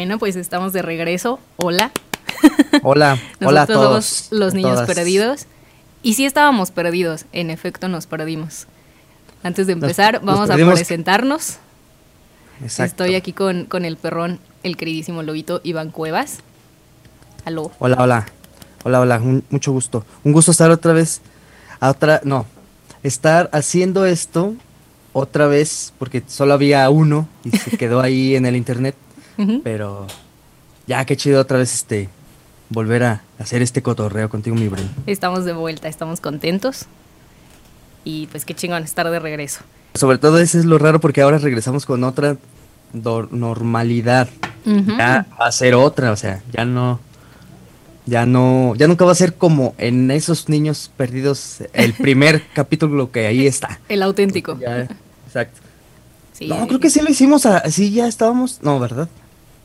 Bueno, pues estamos de regreso. Hola. Hola, hola a todos. somos los niños todas. perdidos. Y sí estábamos perdidos, en efecto nos perdimos. Antes de empezar, nos vamos a presentarnos. Exacto. Estoy aquí con, con el perrón, el queridísimo lobito Iván Cuevas. Aló. Hola, hola. Hola, hola. un- mucho gusto. Un gusto estar otra vez. A otra. No. Estar haciendo esto otra vez. Porque solo había uno. Y se quedó ahí en el internet. Pero. Ya, qué chido otra vez este. Volver a hacer este cotorreo contigo, mi Bren. Estamos de vuelta, estamos contentos. Y pues qué chingón estar de regreso. Sobre todo eso es lo raro porque ahora regresamos con otra normalidad. Ya va a ser otra, o sea, ya no. Ya no, ya nunca va a ser como en esos niños perdidos, el primer capítulo que ahí está. El auténtico. Ya, exacto. Sí. No, creo que sí lo hicimos así, ya estábamos. No, ¿verdad?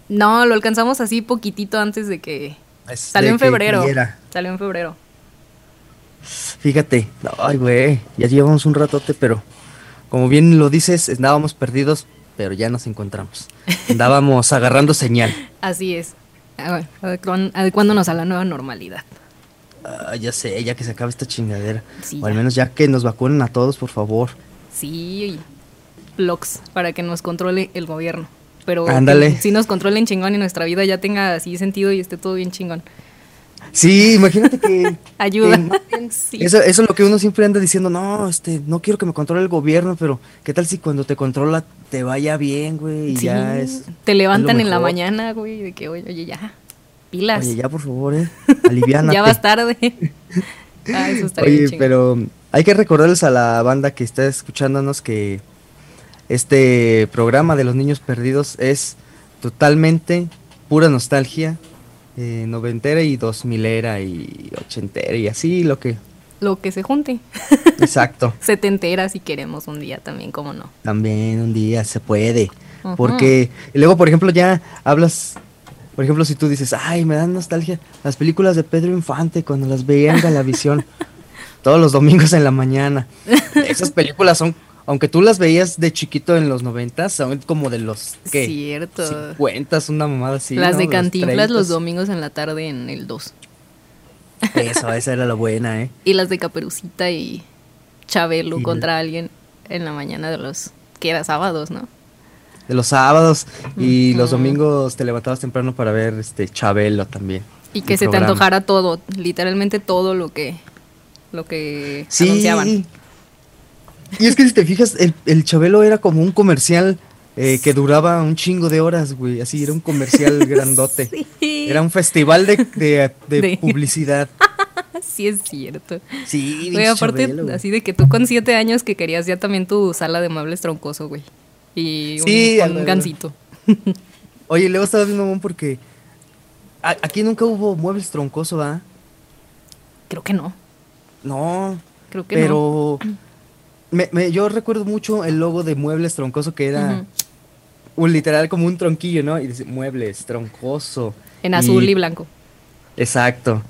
No, lo alcanzamos así poquitito antes de que... Es Salió en febrero. Salió en febrero. Fíjate, ay, güey, ya llevamos un ratote, pero como bien lo dices, andábamos perdidos, pero ya nos encontramos. Andábamos agarrando señal. Así es. Adecuándonos a la nueva normalidad. Ah, ya sé, ya que se acabe esta chingadera. Sí, o al menos ya que nos vacunen a todos, por favor. Sí, blogs para que nos controle el gobierno. Pero Ándale. que sí nos controlen chingón y nuestra vida ya tenga así sentido y esté todo bien chingón. Sí, imagínate que... Ayuda. que- Sí. Eso, eso es lo que uno siempre anda diciendo, no, este, no quiero que me controle el gobierno, pero ¿qué tal si cuando te controla te vaya bien, güey? Y Sí, ya es... Te levantan en la mañana, güey, de que, oye, oye, ya, pilas. Oye, ya por favor, eh, aliviánate. ya vas tarde. ah, eso estaría bien Oye, chingón. pero hay que recordarles a la banda que está escuchándonos que este programa de los niños perdidos es totalmente pura nostalgia, eh, noventera y dos milera y ochentera y así lo que... Lo que se junte. Exacto. Setentera si queremos un día también, cómo no. También un día se puede. Porque y luego, por ejemplo, ya hablas, por ejemplo, si tú dices, ay, me dan nostalgia las películas de Pedro Infante cuando las veía en Galavisión todos los domingos en la mañana. Esas películas son, aunque tú las veías de chiquito en los noventas, son como de los, ¿qué? Cierto. 50, una mamada así. Las ¿no? de Cantinflas los 30s. domingos en la tarde en el 2. Eso, esa era la buena, ¿eh? Y las de Caperucita y Chabelo contra alguien en la mañana de los... que era sábados, ¿no? De los sábados y los domingos te levantabas temprano para ver este Chabelo también. Y que se te antojara todo, literalmente todo lo que... lo que Sí. anunciaban. Y es que si te fijas, el, el Chabelo era como un comercial eh, que duraba un chingo de horas, güey. Así, era un comercial grandote. Sí. Era un festival de, de- de De- publicidad. Sí, es cierto. Sí, Güey, aparte, Chabelo, güey. así de que tú con siete años que querías ya también tu sala de muebles troncoso, güey. Y un, Sí, con un gancito. Oye, luego estaba viendo mamón porque a- aquí nunca hubo muebles troncoso, ¿va? Creo que no. No, Creo que no. Me- me- yo recuerdo mucho el logo de muebles troncoso que era un literal como un tronquillo, ¿no? Y dice muebles troncoso. En azul y blanco. Exacto.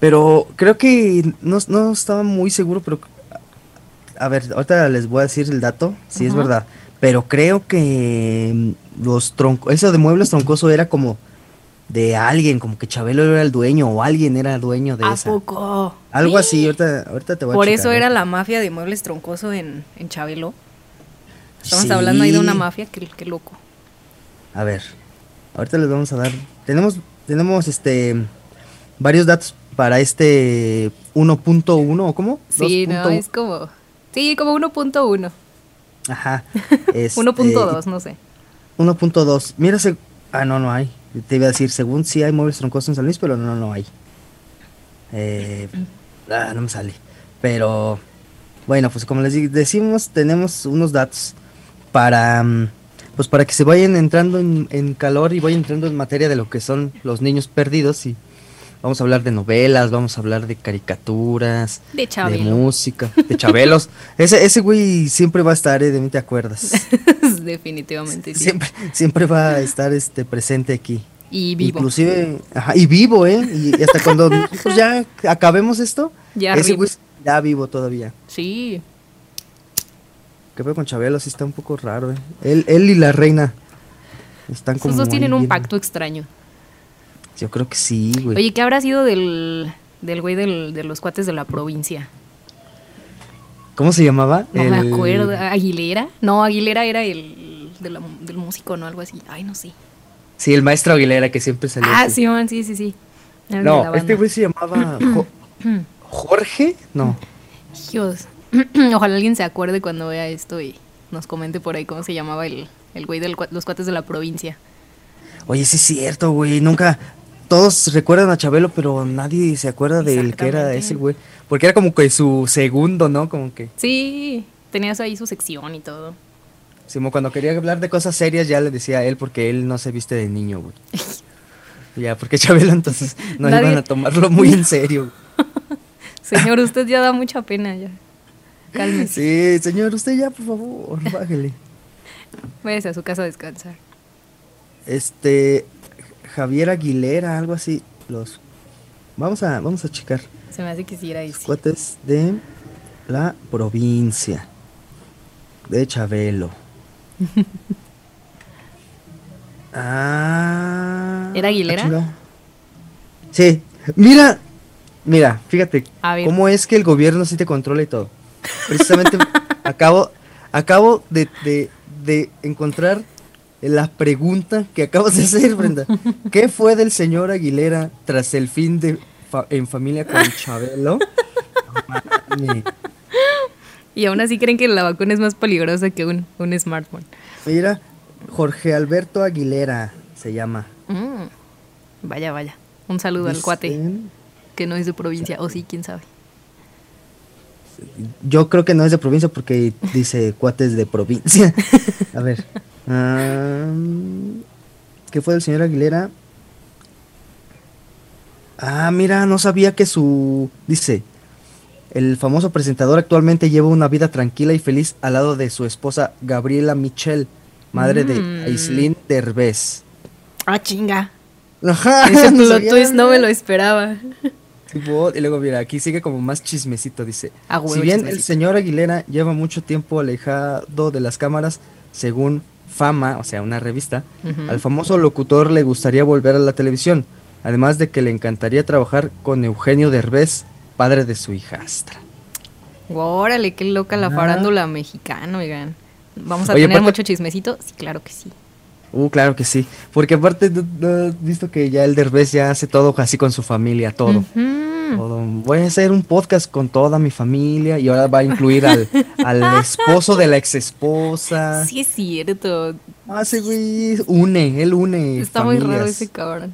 Pero creo que no, no estaba muy seguro, pero... A ver, ahorita les voy a decir el dato, si es verdad. Pero creo que mm, los troncos... Eso de muebles troncoso era como de alguien, como que Chabelo era el dueño o alguien era dueño de ¿A esa. poco? Algo así, ahorita, ahorita te voy a Por eso ¿eh? era la mafia de muebles troncoso en, en Chabelo. Estamos Sí. hablando ahí de una mafia, qué, qué loco. A ver, ahorita les vamos a dar. Tenemos, tenemos este varios datos para este 1.1 o cómo? Sí, no, 2.1. es como... Sí, como 1.1. Ajá. este, 1.2, no sé. 1.2. Mira. Ah, no, no hay. Te iba a decir, según sí hay muebles troncosos en San Luis, pero no, no hay. Eh, ah, no me sale. Pero, bueno, pues como les decimos, tenemos unos datos para, mm, pues para que se vayan entrando en, en calor y vayan entrando en materia de lo que son los niños perdidos y vamos a hablar de novelas, vamos a hablar de caricaturas, De de música, de chabelos. ese, ese güey siempre va a estar, ¿eh? de mí te acuerdas. Definitivamente sí. Siempre, siempre va a estar este presente aquí. Y vivo. Inclusive, ajá, y vivo, ¿eh? Y, hasta cuando nosotros ya acabemos esto, Ya ese güey ya vivo todavía. Sí. ¿Qué pedo con Chabelo? Sí está un poco raro, ¿eh? Él, él y la reina. Están como Esos dos tienen un bien- pacto extraño. Yo creo que sí, güey. Oye, ¿qué habrá sido del, del güey del- de los cuates de la provincia? ¿Cómo se llamaba? No me acuerdo. ¿Aguilera? No, Aguilera era el de la- del músico, ¿no? Algo así. Ay, no sé. Sí, el maestro Aguilera que siempre salía. Ah, así. sí, man, sí, sí, sí. El No, este güey se llamaba Jo- Jorge. No. Dios. Ojalá alguien se acuerde cuando vea esto y nos comente por ahí cómo se llamaba el, el güey de los cuates de la provincia. Oye, sí es cierto, güey. Nunca. Todos recuerdan a Chabelo, pero nadie se acuerda del que era ese güey. Porque era como que su segundo, ¿no? Como que. Sí, tenías ahí su sección y todo. sí, Como cuando quería hablar de cosas serias, ya le decía a él porque él no se viste de niño, güey. ya, porque Chabelo entonces no Nadie- iban a tomarlo muy en serio. Señor, usted ya da mucha pena ya. Cálmese. Sí, señor, usted ya, por favor, bájele. Váyase a su casa a descansar. Este. Javier Aguilera, algo así. Los. Vamos a, vamos a checar. Se me hace que sí era ese. Cuates de la provincia de Chabelo. ah. ¿Era Aguilera? ah. Sí. Mira, mira, fíjate cómo es que el gobierno sí te controla y todo. Precisamente acabo, acabo de, de, de encontrar la pregunta que acabas de hacer, Brenda. ¿Qué fue del señor Aguilera tras el fin de fa- En Familia con Chabelo? Mami, Y aún así creen que la vacuna es más peligrosa que un, un smartphone. Mira, Jorge Alberto Aguilera se llama. Mm. Vaya, vaya. Un saludo al cuate que no es de provincia. O sí, quién sabe. Yo creo que no es de provincia porque dice cuates de provincia. A ver. Ah, ¿Qué fue del señor Aguilera? Ah, mira, no sabía que su... Dice, el famoso presentador actualmente lleva una vida tranquila y feliz al lado de su esposa Gabriela Michel, madre Mm. de Aislinn Derbez. Ah, chinga. Ajá, Ese no plot sabía. twist no me lo esperaba. Y luego mira, aquí sigue como más chismecito, dice. Ah, si bien el señor Aguilera lleva mucho tiempo alejado de las cámaras, según Fama, o sea, una revista, al famoso locutor le gustaría volver a la televisión, además de que le encantaría trabajar con Eugenio Derbez, padre de su hijastra. Órale, qué loca la Ah. farándula mexicana, oigan. ¿Vamos a Oye, tener aparte- mucho chismecito? Sí, claro que sí. Uh, claro que sí, porque aparte, ¿no- no has visto que ya el Derbez ya hace todo así con su familia, todo. Voy a hacer un podcast con toda mi familia y ahora va a incluir al, al esposo de la ex esposa. Sí es cierto. Ah, ese güey une, él une. Está muy raro ese cabrón.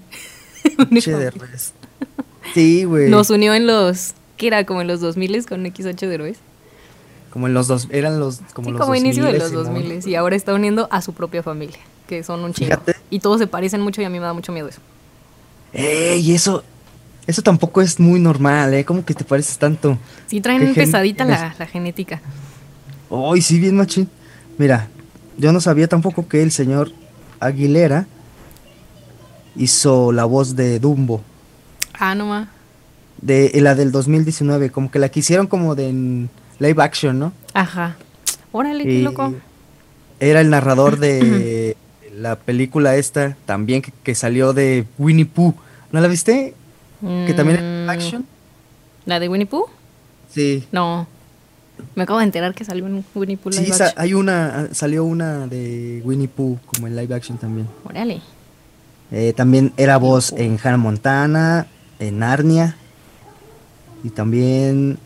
Pinche Derbez. Sí, güey. Nos unió en los... ¿Qué era? Como en los 2000 con XH Derbez. Como en los dos, eran los como sí, los como inicio de los 2000, 2000 y ahora está uniendo a su propia familia, que son un chingo. Fíjate. Y todos se parecen mucho y a mí me da mucho miedo eso. Ey, eso, eso tampoco es muy normal, ¿eh? ¿Cómo que te pareces tanto? Sí, traen pesadita la, la genética. Ay, sí, bien machín. Mira, yo no sabía tampoco que el señor Aguilera hizo la voz de Dumbo. Ah, no ma. De la del 2019, como que la quisieron como de en live action, ¿no? Aja. Órale, qué loco. Era el narrador de la película esta, también que, que salió de Winnie Pooh. ¿No la viste? Que también live Mm, action. ¿La de Winnie Pooh? Sí. No. Me acabo de enterar que salió en Winnie Pooh Sí, live sa- action. hay una, salió una de Winnie Pooh como en live action también. Órale. Eh, también era voz en Hannah Montana, en Narnia y también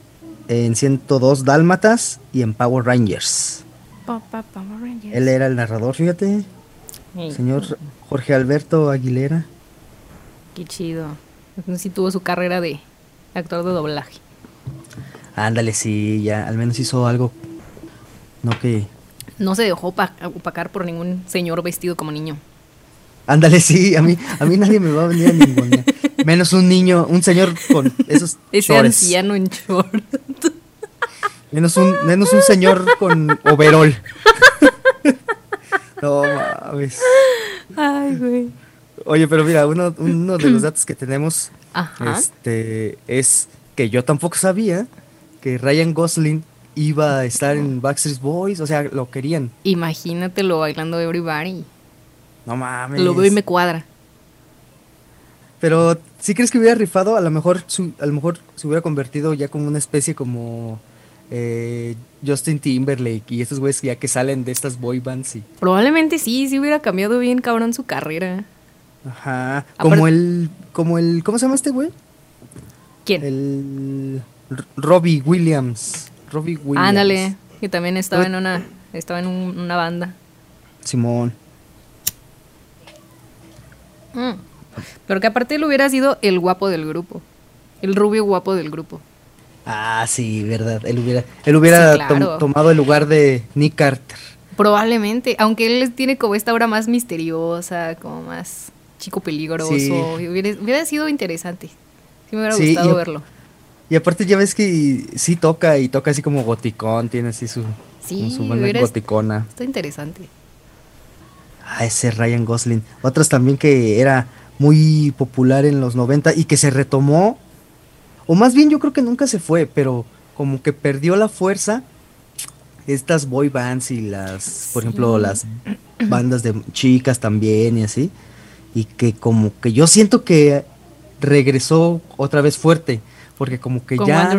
en 102 Dálmatas y en Power Rangers. Pa, pa, Power Rangers. Él era el narrador, fíjate, señor Jorge Alberto Aguilera. Qué chido. Entonces sí tuvo su carrera de actor de doblaje. Ándale, sí, ya al menos hizo algo. No que. No se dejó opa- opacar por ningún señor vestido como niño. Ándale, sí, a mí, a mí nadie me va a venir a ningunear. Menos un niño, un señor con esos Ese anciano en short. Menos un, menos un señor con overol. No mames. Ay, güey. Oye, pero mira, uno, uno de los datos que tenemos Ajá. este, es que yo tampoco sabía que Ryan Gosling iba a estar en Backstreet Boys, o sea, lo querían. Imagínatelo bailando Everybody. No mames. Lo veo y me cuadra. Pero, ¿sí crees que hubiera rifado? A lo mejor, su- a lo mejor se hubiera convertido ya como una especie como eh, Justin Timberlake y estos güeyes ya que salen de estas boy bands y... Probablemente sí, sí hubiera cambiado bien cabrón su carrera. Ajá. Como el, como el, ¿cómo se llama este güey? ¿Quién? El Robbie Williams. Robbie Williams. Ándale, que también estaba en una, estaba en un- una banda. Simón. Mm. Pero que aparte él hubiera sido el guapo del grupo. El rubio guapo del grupo. Ah, sí, verdad. Él hubiera, él hubiera Sí, claro. tom- tomado el lugar de Nick Carter. Probablemente, aunque él tiene como esta aura más misteriosa, como más chico peligroso. Sí. Hubiera, hubiera sido interesante. Sí me hubiera Sí, gustado y- verlo. Y aparte ya ves que sí toca y toca así como goticón, tiene así su, Sí, su goticona. Está interesante. Ah, ese Ryan Gosling. Otras también que era muy popular en los 90 y que se retomó. O más bien yo creo que nunca se fue, pero como que perdió la fuerza. Estas boy bands y las, por ejemplo, las bandas de chicas también y así. Y que como que yo siento que regresó otra vez fuerte. Porque como que Con ya...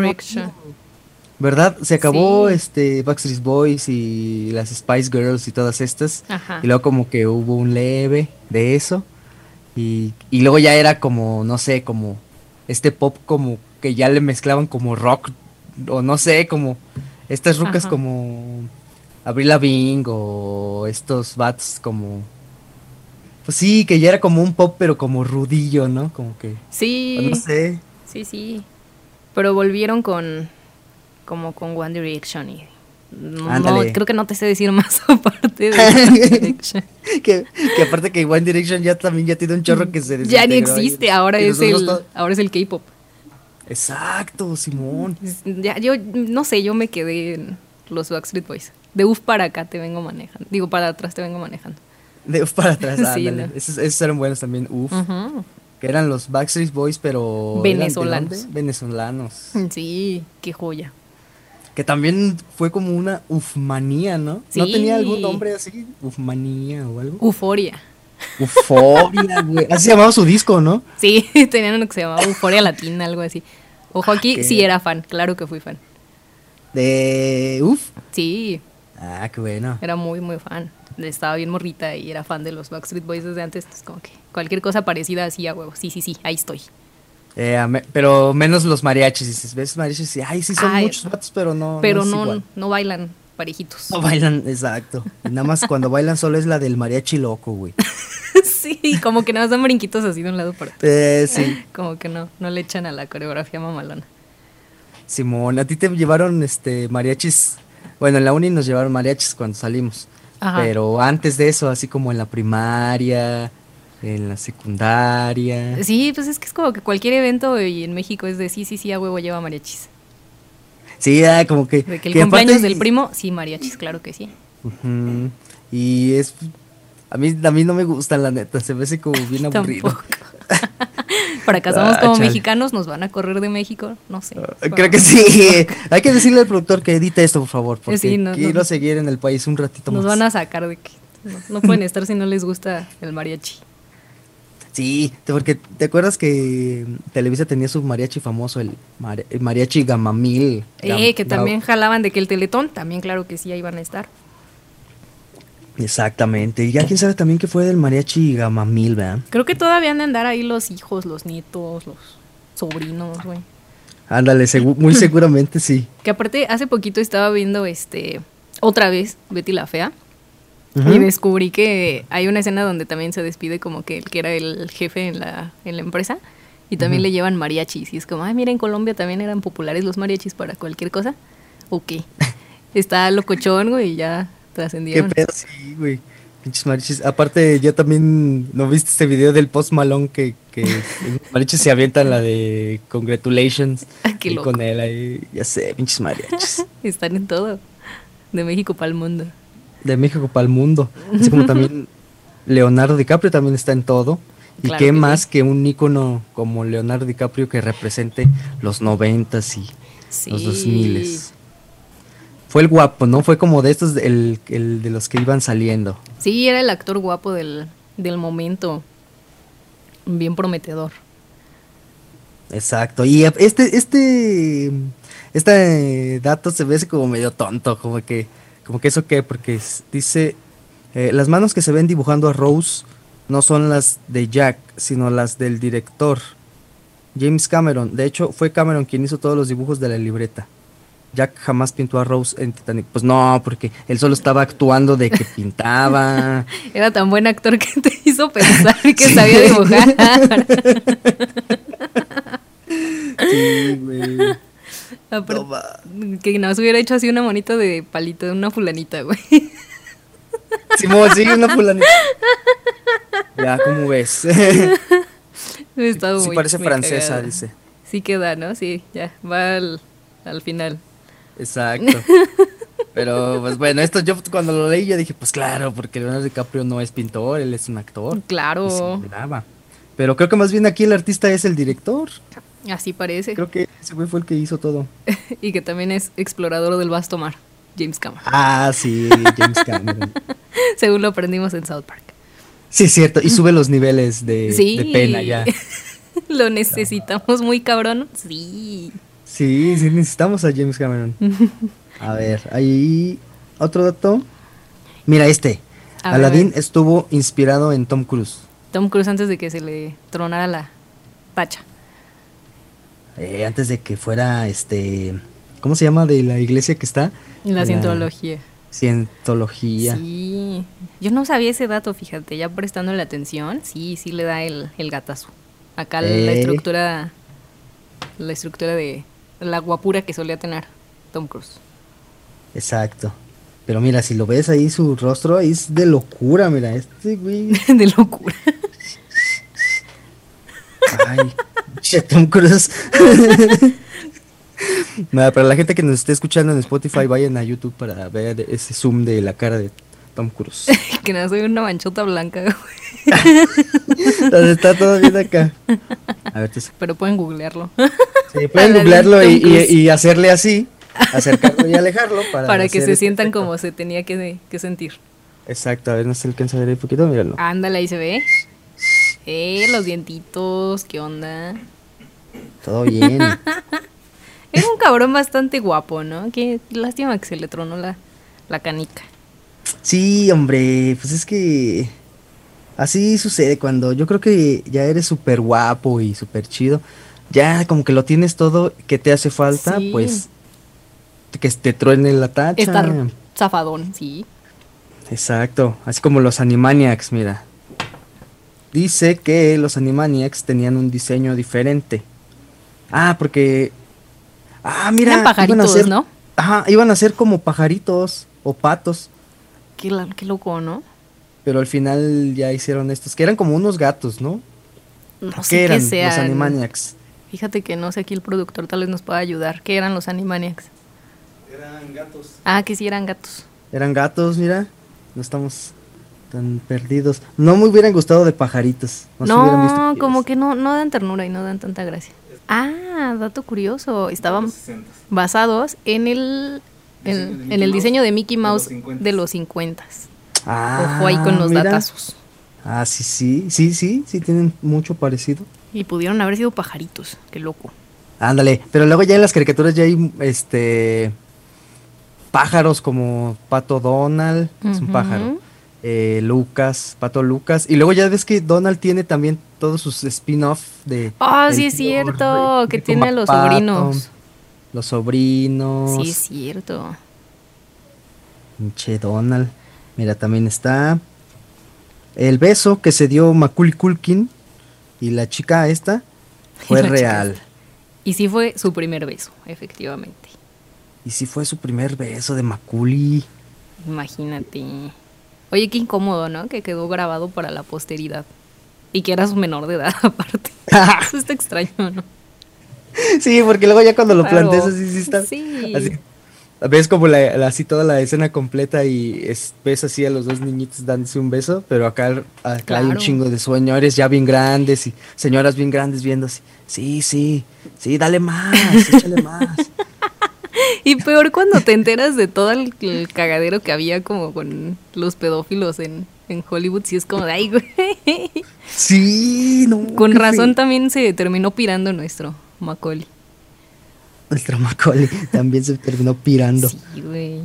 ¿Verdad? Se acabó Sí. este Backstreet Boys y las Spice Girls y todas estas. Ajá. Y luego como que hubo un leve de eso. Y, y luego ya era como, no sé, como este pop como que ya le mezclaban como rock. O no sé, como estas rucas Ajá. como Avril Lavigne o estos bats como... Pues sí, que ya era como un pop pero como rudillo, ¿no? Como que... Sí, No sé. sí, sí. Pero volvieron con como con One Direction y no, creo que no te sé decir más aparte de One Direction. que, que aparte que One Direction ya también ya tiene un chorro que se ya ni existe, ahora es el ahora es el K-pop. Exacto, Simón. Ya yo no sé, yo me quedé en los Backstreet Boys. De uf para acá te vengo manejando. Digo, para atrás te vengo manejando. De uf para atrás, Sí, ándale. no. esos, esos eran buenos también, uf. Que eran los Backstreet Boys, pero... ¿eran de Venezolanos. Venezolanos. Sí, qué joya. Que también fue como una ufmanía, ¿no? ¿No Sí. tenía algún nombre así? Ufmanía o algo. Euforia. Uforia, güey. Así se llamaba su disco, ¿no? Sí, tenían uno que se llamaba Euforia Latina, algo así. Ojo aquí, qué- sí era fan, claro que fui fan. De... Uf. Sí, Ah, qué bueno. era muy, muy fan. Estaba bien morrita y era fan de los Backstreet Boys desde antes. Es como que cualquier cosa parecida así a huevo. Sí, sí, sí, ahí estoy. Eh, me- pero menos los mariachis. Dices, ves mariachis ay, sí son Ay, muchos vatos, pero no. Pero no, igual. no, bailan parejitos. No bailan, exacto. Y nada más cuando bailan solo es la del mariachi loco, güey. sí, como que nada más dan brinquitos así de un lado para otro. Eh, sí. Como que no, no le echan a la coreografía mamalona. Simón, a ti te llevaron este mariachis. Bueno, en la uni nos llevaron mariachis cuando salimos. Ajá. Pero antes de eso, así como en la primaria, en la secundaria. Sí, pues es que es como que cualquier evento y en México es de sí, sí, sí, a huevo lleva mariachis. Sí, ah, como que. De que el que aparte- cumpleaños del primo, sí, mariachis, claro que sí. Ujú. Y es. A mí, a mí no me gusta, la neta. Se me hace como bien aburrido. Para acá somos Ah, como chale. mexicanos, nos van a correr de México, no sé. Creo que sí. Hay que decirle al productor que edite esto, por favor. Porque Sí, no, quiero no. seguir en el país un ratito Nos más. van a sacar de que no, no pueden estar si no les gusta el mariachi. Sí, porque te acuerdas que Televisa tenía su mariachi famoso, el, mari- el mariachi Gamamil. Gam- Eh, que también jalaban de que el teletón, también claro que sí, ahí van a estar. Exactamente. Y ya quién sabe también que fue del mariachi Gamamil, ¿verdad? Creo que todavía han de andar ahí los hijos, los nietos, los sobrinos, güey. Ándale, segu- muy seguramente sí. Que aparte, hace poquito estaba viendo este otra vez Betty la Fea. Y descubrí que hay una escena donde también se despide como que el que era el jefe en la, en la empresa. Y también le llevan mariachis. Y es como, ay, mira, en Colombia también eran populares los mariachis para cualquier cosa. Ok. Está locochón, güey, y ya Qué trascendieron. pedo, sí, güey. Pinches mariachis. Aparte, ya también, ¿no viste este video del Post Malone que, que los mariachis se avientan la de Congratulations? Ah, qué y con él ahí, ya sé, pinches mariachis. Están en todo. De México para el mundo. de México para el mundo. Así como también Leonardo DiCaprio también está en todo. Y Claro qué que más sí. que un ícono como Leonardo DiCaprio que represente los noventas y Sí. los dos miles. Fue el guapo, ¿no? Fue como de estos, el, el de los que iban saliendo. Sí, era el actor guapo del, del momento. Bien prometedor. Exacto. Y este, este, este dato se ve como medio tonto, como que, como que eso qué, porque dice, eh, las manos que se ven dibujando a Rose no son las de Jack, sino las del director, James Cameron. De hecho, fue Cameron quien hizo todos los dibujos de la libreta. Jack jamás pintó a Rose en Titanic. Pues no, porque él solo estaba actuando de que pintaba. Era tan buen actor que te hizo pensar que sabía dibujar. sí, güey. que nos hubiera hecho así una monita de palito de una fulanita, güey. Simón, sí, una fulanita. Ya, ¿cómo ves? sí, parece francesa, dice. Sí queda, ¿no? Sí, ya, va al, al final. Exacto. Pero pues bueno, esto yo cuando lo leí yo dije, pues claro, porque Leonardo DiCaprio no es pintor, él es un actor. Claro. Pero creo que más bien aquí el artista es el director. Así parece. Creo que ese güey fue el que hizo todo. y que también es explorador del vasto mar, James Cameron. Ah, sí, James Cameron. Según lo aprendimos en South Park. Sí, es cierto. Y sube los niveles de, de pena ya. lo necesitamos muy cabrón. Sí. Sí, sí necesitamos a James Cameron. A ver, hay otro dato. Mira este. Aladdin estuvo inspirado en Tom Cruise. Tom Cruise antes de que se le tronara la pacha. Eh, antes de que fuera este. ¿Cómo se llama de la iglesia que está? La cientología. Cientología. Sí. Yo no sabía ese dato, fíjate. Ya prestando la atención, sí, sí le da el, gatazo. Acá la eh. estructura. La estructura de la guapura que solía tener Tom Cruise. Exacto. Pero mira, si lo ves ahí, su rostro es de locura, mira, este güey. de locura. Ay, che, Tom Cruise. Nada, para la gente que nos esté escuchando en Spotify, vayan a YouTube para ver ese zoom de la cara de Tom Cruise. que nada, soy una manchota blanca, güey. está todo bien acá. A ver, Pero pueden googlearlo. Sí, pueden googlearlo y, y, hacerle así, acercarlo y alejarlo para, para que se sientan como se tenía que, que, sentir. Exacto, a ver, no se alcanza a ver ahí poquito, míralo. Ándale, ahí se ve. Eh, los dientitos, ¿qué onda? Todo bien. es un cabrón bastante guapo, ¿no? Qué lástima que se le tronó la, la canica. Sí, hombre, pues es que así sucede cuando yo creo que ya eres súper guapo y súper chido. Ya como que lo tienes todo que te hace falta, pues que te truene la tacha. Estar zafadón, sí. Exacto, así como los Animaniacs, mira. Dice que los Animaniacs tenían un diseño diferente. Ah, porque... Ah, mira. Eran pajaritos, ¿no? Ajá, iban a ser como pajaritos o patos. Qué, loco, ¿no? Pero al final ya hicieron estos, que eran como unos gatos, ¿no? No sé eran qué los Animaniacs? Fíjate que no sé, aquí el productor tal vez nos pueda ayudar. ¿Qué eran los Animaniacs? Eran gatos. Ah, que sí eran gatos. Eran gatos, mira. No estamos tan perdidos. No me hubieran gustado de pajaritos. No, como que no, no dan ternura y no dan tanta gracia. Ah, dato curioso. Estaban basados en el en, el diseño de Mickey Mouse de los 50. Ah, Ojo ahí con los datazos. Ah, sí, sí, sí, sí, sí, tienen mucho parecido. Y pudieron haber sido pajaritos, qué loco. Ándale, pero luego ya en las caricaturas ya hay este pájaros como Pato Donald, es un pájaro. Eh, Lucas, Pato Lucas. Y luego ya ves que Donald tiene también todos sus spin-off de... Oh, sí es cierto, que tiene a los sobrinos. Los sobrinos. Sí, es cierto. Pinche Donald. Mira, también está el beso que se dio Macaulay Culkin y la chica esta fue real. Y sí fue su primer beso, efectivamente. Y sí fue su primer beso de Macaulay. Imagínate. Oye, qué incómodo, ¿no? Que quedó grabado para la posteridad. Y que era su menor de edad aparte. Eso está extraño, ¿no? sí, porque luego ya cuando lo planteas así, sí está. Sí. Así, ves como la, así toda la escena completa y ves así a los dos niñitos dándose un beso, pero acá, acá hay un chingo de señores ya bien grandes y señoras bien grandes viendo así. Sí, sí, sí, dale más, échale más. Y peor cuando te enteras de todo el, cagadero que había como con los pedófilos en, en Hollywood, sí es como de ay, güey. Sí, no. Con razón también se terminó pirando nuestro Macaulay. Nuestro Macaulay también se terminó pirando. Sí, güey.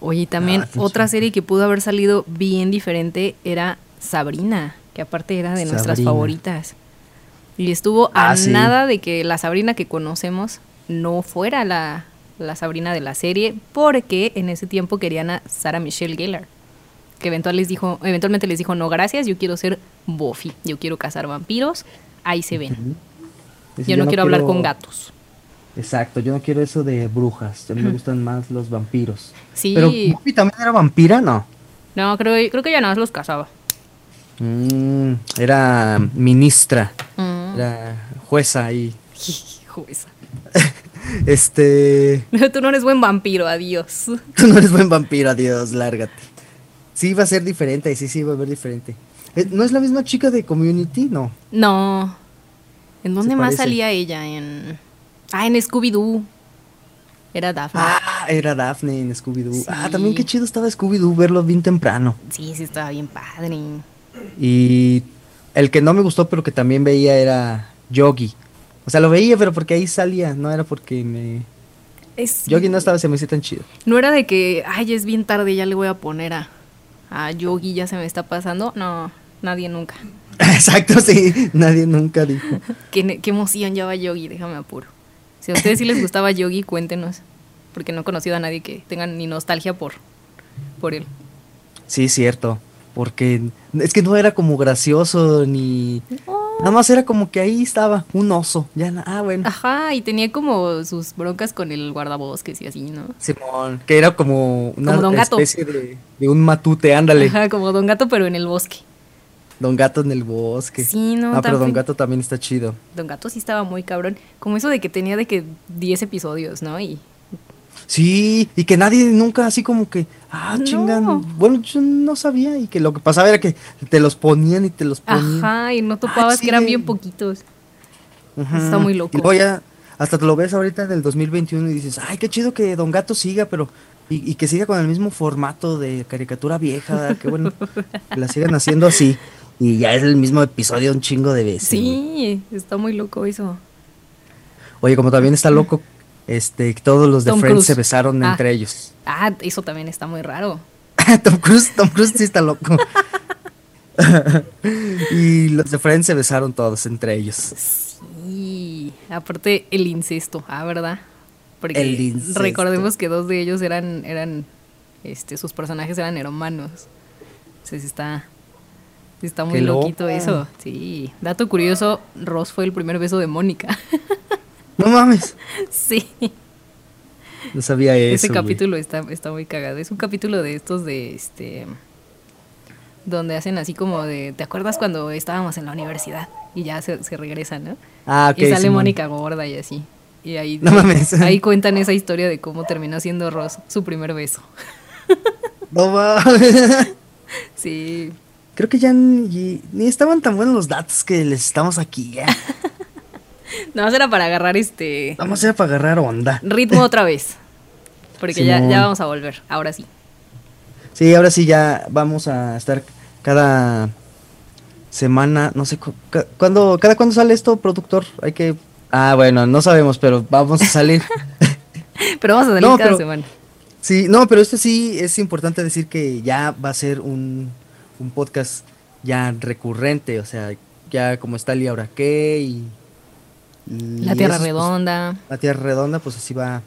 Oye, y también Ah, otra serie que pudo haber salido bien diferente era Sabrina, que aparte era de nuestras favoritas. Y estuvo a Ah, sí. nada de que la Sabrina que conocemos no fuera la, la Sabrina de la serie, porque en ese tiempo querían a Sarah Michelle Gellar, que eventual les dijo, eventualmente les dijo, no, gracias, yo quiero ser Buffy, yo quiero cazar vampiros, ahí se ven. Dice, Yo no, quiero hablar con gatos. Exacto, yo no quiero eso de brujas. A mí me gustan más los vampiros. Sí, Pero Buffy también era vampira, ¿no? no, creo, creo que ya nada más los cazaba. Mm, era ministra, Mm. era jueza ahí. Esa. Este, Tú no eres buen vampiro, adiós. tú no eres buen vampiro, adiós, lárgate. Sí va a ser diferente, sí, sí va a ver diferente. Eh, ¿No es la misma chica de Community? No. No. ¿En dónde más parece. salía ella? En. Ah, en Scooby-Doo. Era Daphne. Ah, era Daphne en Scooby-Doo. Sí. Ah, también qué chido estaba Scooby-Doo verlo bien temprano. Sí, sí, estaba bien padre. Y el que no me gustó, pero que también veía era Yogi. O sea, lo veía, pero porque ahí salía, no era porque me... Es- Yogi no estaba, se me hizo tan chido. No era de que, ay, es bien tarde, ya le voy a poner a, a Yogi, ya se me está pasando. No, nadie nunca. Exacto, sí, nadie nunca dijo. Qué, qué emoción ya va Yogi, déjame apuro. Si a ustedes sí les gustaba Yogi, cuéntenos. Porque no he conocido a nadie que tenga ni nostalgia por, por él. Sí, cierto, porque es que no era como gracioso ni... Nada más era como que ahí estaba, un oso. Ya, ah, bueno. Ajá, y tenía como sus broncas con el guardabosques y así, ¿no? Simón, que era como una Como Don Gato. especie de, de un matute, ándale. Ajá, como Don Gato, pero en el bosque. Don Gato en el bosque. Sí, no, Ah, pero Don Gato también está chido. Don Gato sí estaba muy cabrón. Como eso de que tenía de que 10 episodios, ¿no? Y Sí, y que nadie nunca así como que, ah, No. chingan. Bueno, yo no sabía y que lo que pasaba era que te los ponían y te los ponían. Ajá, y no topabas sí. que eran bien poquitos. Ajá. está muy loco. Y luego ya, hasta te lo ves ahorita en el 2021 y dices, ay, qué chido que Don Gato siga, pero. Y, y que siga con el mismo formato de caricatura vieja, qué bueno. que la sigan haciendo así. Y ya es el mismo episodio un chingo de veces. Sí, está muy loco eso. Oye, como también está loco, este, todos los de Tom Friends Cruise. se besaron Ah. entre ellos. Ah, eso también está muy raro. Tom Cruise, Tom Cruise sí está loco. y los de Friends se besaron todos entre ellos. Sí, aparte el incesto, ah, ¿verdad? Porque El incesto. recordemos que dos de ellos eran, eran, este, sus personajes eran hermanos. Entonces está, está muy Qué loco. loquito eso. Sí, dato curioso, Ross fue el primer beso de Mónica. No mames, sí, no sabía eso. ese capítulo está, está muy cagado. Es un capítulo de estos de, este, donde hacen así como de, ¿te acuerdas cuando estábamos en la universidad? Y ya se, se regresan, ¿no? Ah, ok. y sale. Mónica gorda y así. Y ahí, No mames. ahí cuentan esa historia de cómo terminó siendo Ross su primer beso. No mames. Sí. Creo que ya ni, ni estaban tan buenos los datos que les estamos aquí. Ya. Nada más era para agarrar este Vamos a ir para agarrar onda. ritmo otra vez. Porque ya, vamos a volver, ahora sí. Sí, ahora sí ya vamos a estar cada semana, no sé cu- cuándo, cada cuándo sale esto, productor. Hay que Ah, bueno, no sabemos, pero vamos a salir. Pero vamos a salir No, cada pero- semana. Sí, no, pero este sí es importante decir que ya va a ser un, un podcast ya recurrente, o sea, ya como está el y ahora qué y, y La Tierra pues, Redonda. la Tierra Redonda, pues así va.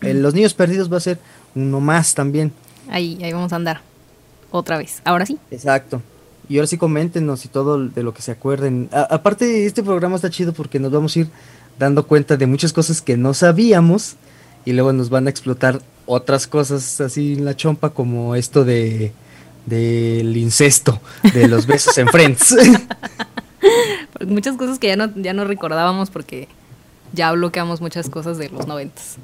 Los Niños Perdidos va a ser uno más también. Ahí, ahí vamos a andar. Otra vez. Ahora sí. Exacto. Y ahora sí coméntenos y todo de lo que se acuerden. A- aparte, este programa está chido porque nos vamos a ir dando cuenta de muchas cosas que no sabíamos y luego nos van a explotar otras cosas así en la chompa como esto de del incesto, de los besos en Friends. Porque Muchas cosas que ya no, ya no recordábamos porque ya bloqueamos muchas cosas de los noventas.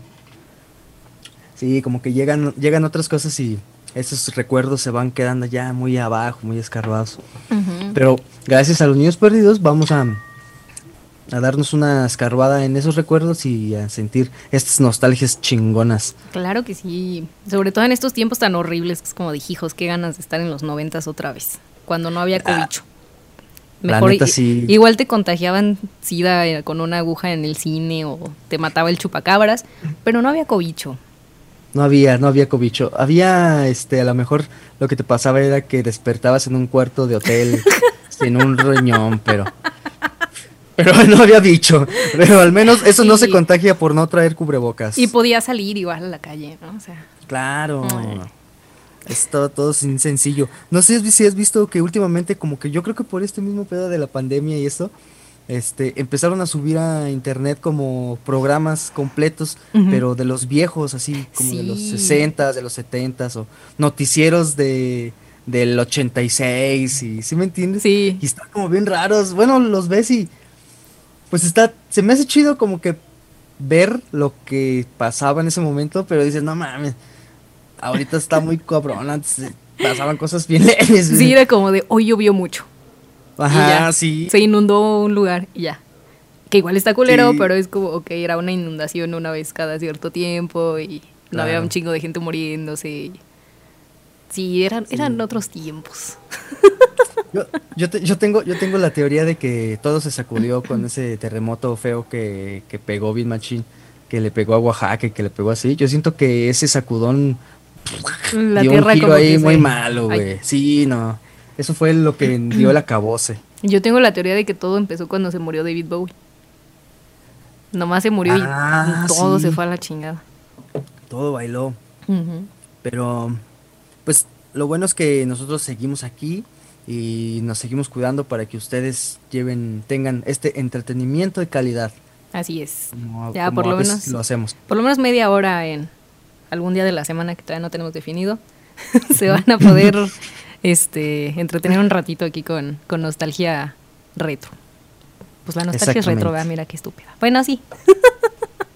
sí, como que llegan llegan otras cosas y esos recuerdos se van quedando ya muy abajo, muy escarbados. Pero gracias a los niños perdidos vamos a a darnos una escarbada en esos recuerdos y a sentir estas nostalgias chingonas. Claro que sí, sobre todo en estos tiempos tan horribles, que es como de hijos, qué ganas de estar en los noventas otra vez, cuando no había Ah, cobicho. la Mejor, neta, sí. igual te contagiaban sida eh, con una aguja en el cine o te mataba el chupacabras, pero no había cobicho. No había, no había cobicho. Había, este, a lo mejor lo que te pasaba era que despertabas en un cuarto de hotel sin un riñón, pero... Pero no había bicho. Pero al menos eso no se contagia por no traer cubrebocas. Y podía salir igual a la calle, ¿no? O sea, Claro. Ay. Esto todo sin sencillo. No sé si has visto que últimamente, como que yo creo que por este mismo pedo de la pandemia y esto, este, empezaron a subir a internet como programas completos, pero de los viejos, así como de los Sí. 60 de los 70 o noticieros de del 86 y ¿sí me entiendes? sí. Y están como bien raros. Bueno, los ves y pues está, se me hace chido como que ver lo que pasaba en ese momento, pero dices, no mames, ahorita está muy cabrón, antes eh, pasaban cosas bien leves. güey". Sí, era como de hoy llovió mucho. Ajá, ya. sí. Se inundó un lugar y ya. Que igual está culero, Sí. pero es como, ok, era una inundación una vez cada cierto tiempo y no había un chingo de gente muriéndose. Sí, eran, eran otros tiempos. Yo, yo, te- yo tengo, yo tengo la teoría de que todo se sacudió con ese terremoto feo que, que pegó bien machín, que le pegó a Oaxaca que le pegó así. Yo siento que ese sacudón La dio tierra un giro ahí muy malo, güey. Sí, no. Eso fue lo que dio el acabose. Yo tengo la teoría de que todo empezó cuando se murió David Bowie. Nomás se murió Ah, y todo sí. se fue a la chingada. Todo bailó. Pero, pues, lo bueno es que nosotros seguimos aquí y nos seguimos cuidando para que ustedes lleven, tengan este entretenimiento de calidad. Así es. Como, Ya, como por lo menos- lo hacemos. Por lo menos media hora en algún día de la semana que todavía no tenemos definido. se van a poder este entretener un ratito aquí con, con nostalgia retro. Pues la nostalgia es retro. ¿verdad? mira qué estúpida. Bueno, sí.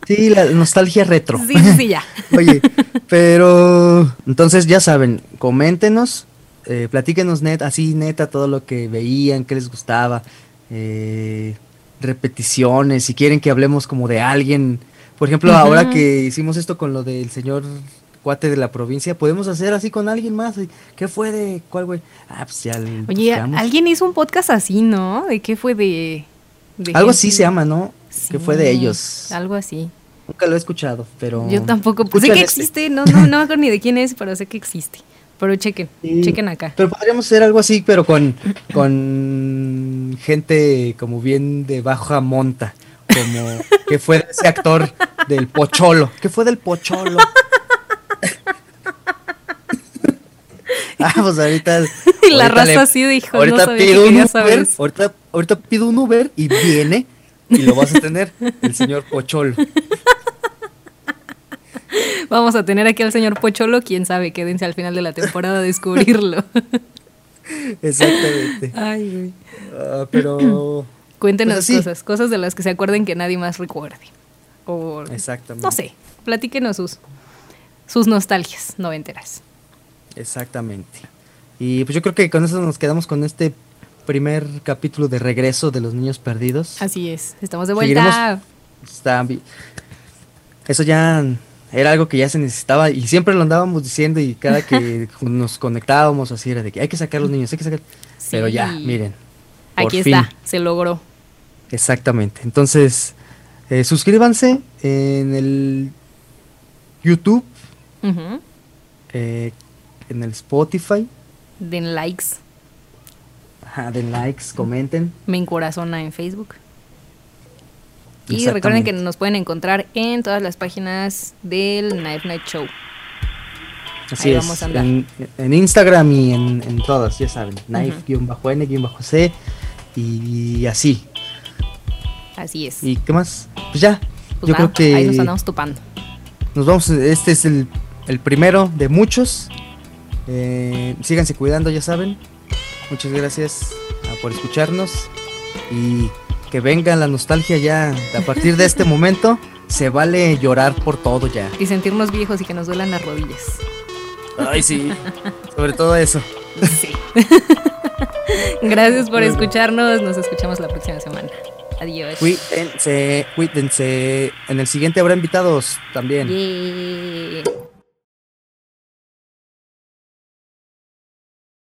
Sí, la nostalgia retro. Sí, sí, ya. Oye, pero entonces ya saben, coméntenos, eh, platíquenos net, así neta todo lo que veían, qué les gustaba, eh, repeticiones, si quieren que hablemos como de alguien. Por ejemplo, ahora que hicimos esto con lo del señor cuate de la provincia, podemos hacer así con alguien más. ¿Qué fue de cuál güey? Ah, pues ya Oye, buscamos. alguien hizo un podcast así, ¿no? ¿De qué fue de...? de Algo gente? así se llama, ¿no? Que fue de ellos. Algo así. Nunca lo he escuchado, pero... Yo tampoco. Pues sé que existe, no, no, no me acuerdo ni de quién es, pero sé que existe. Pero chequen, Sí. chequen acá. Pero podríamos hacer algo así, pero con, con gente como bien de baja monta. Como que fue ese actor del Pocholo. ¿Qué fue del Pocholo? ah, pues ahorita. Y la ahorita raza así dijo, no Ahorita sabía pido que un Uber. saber. Ahorita, ahorita pido un Uber y viene y lo vas a tener, el señor Pocholo. Vamos a tener aquí al señor Pocholo, quién sabe, quédense al final de la temporada a descubrirlo. Exactamente. Ay, güey. Ah, pero. Cuéntenos Pues cosas, cosas de las que se acuerden que nadie más recuerde. O, Exactamente. no sé, platíquenos sus, sus nostalgias noventeras. Exactamente. Y pues yo creo que con eso nos quedamos con este primer capítulo de regreso de los niños perdidos. Así es, estamos de vuelta. Está Eso ya era algo que ya se necesitaba y siempre lo andábamos diciendo y cada que nos conectábamos así era de que hay que sacar a los niños, hay que sacar. Pero ya, miren. por Aquí fin. está, se logró. Exactamente. Entonces, eh, suscríbanse en el YouTube, eh, en el Spotify. Den likes, Ajá, den likes, comenten. me encorazona en Facebook. Y recuerden que nos pueden encontrar en todas las páginas del Knife Night Show. Así Ahí es. vamos a andar. En, en Instagram y en, en todas, ya saben. Knife-N-C y así. Así es. ¿Y qué más? Pues ya. Pues yo creo que ahí nos andamos topando. nos vamos. Este es el, el primero de muchos. Eh, síganse cuidando, ya saben. Muchas gracias ah, por escucharnos. Y que venga la nostalgia ya. A partir de este momento, se vale llorar por todo ya. Y sentirnos viejos y que nos duelan las rodillas. Ay, sí. Sobre todo eso. Sí. Gracias por escucharnos. Nos escuchamos la próxima semana. Adiós. Cuídense, cuídense. En el siguiente habrá invitados también. Yeah.